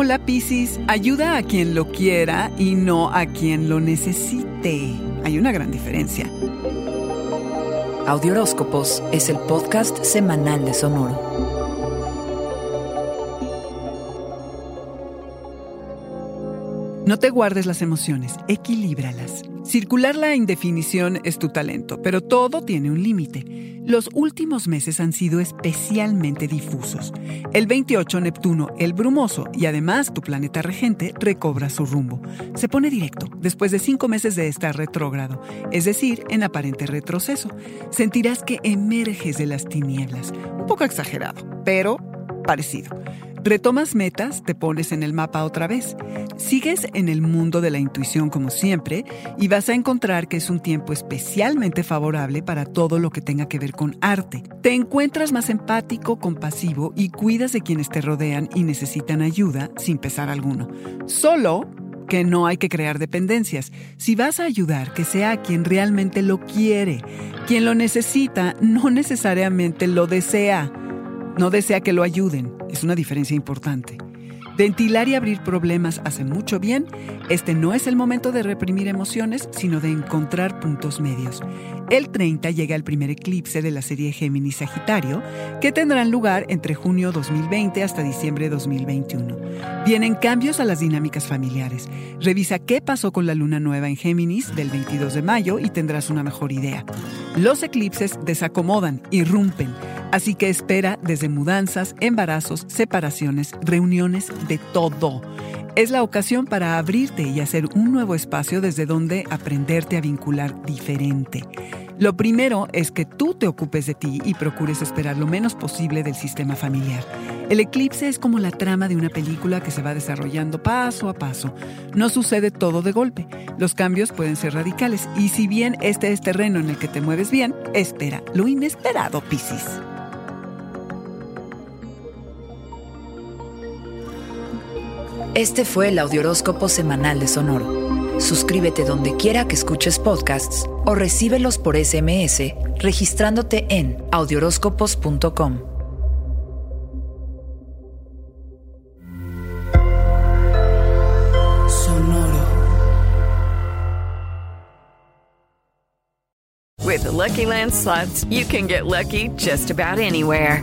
Hola Piscis, ayuda a quien lo quiera y no a quien lo necesite. Hay una gran diferencia. Audioróscopos es el podcast semanal de Sonoro. No te guardes las emociones, equilíbralas. Circular la indefinición es tu talento, pero todo tiene un límite. Los últimos meses han sido especialmente difusos. El 28 Neptuno, el brumoso y además tu planeta regente, recobra su rumbo. Se pone directo después de cinco meses de estar retrógrado, es decir, en aparente retroceso. Sentirás que emerges de las tinieblas. Un poco exagerado, pero parecido. Retomas metas, te pones en el mapa otra vez. Sigues en el mundo de la intuición como siempre y vas a encontrar que es un tiempo especialmente favorable para todo lo que tenga que ver con arte. Te encuentras más empático, compasivo y cuidas de quienes te rodean y necesitan ayuda sin pesar alguno. Solo que no hay que crear dependencias. Si vas a ayudar, que sea a quien realmente lo quiere. Quien lo necesita no necesariamente lo desea. No desea que lo ayuden. Es una diferencia importante. Ventilar y abrir problemas hace mucho bien. Este no es el momento de reprimir emociones, sino de encontrar puntos medios. El 30 llega el primer eclipse de la serie Géminis Sagitario, que tendrán lugar entre junio 2020 hasta diciembre 2021. Vienen cambios a las dinámicas familiares. Revisa qué pasó con la luna nueva en Géminis del 22 de mayo y tendrás una mejor idea. Los eclipses desacomodan, irrumpen Así que espera desde mudanzas, embarazos, separaciones, reuniones, de todo. Es la ocasión para abrirte y hacer un nuevo espacio desde donde aprenderte a vincular diferente. Lo primero es que tú te ocupes de ti y procures esperar lo menos posible del sistema familiar. El eclipse es como la trama de una película que se va desarrollando paso a paso. No sucede todo de golpe. Los cambios pueden ser radicales y si bien este es terreno en el que te mueves bien, espera lo inesperado, Piscis. Este fue el Audioróscopo Semanal de Sonoro. Suscríbete donde quiera que escuches podcasts o recíbelos por SMS registrándote en audioróscopos.com. Sonoro. With the Lucky Land slots, you can get lucky just about anywhere.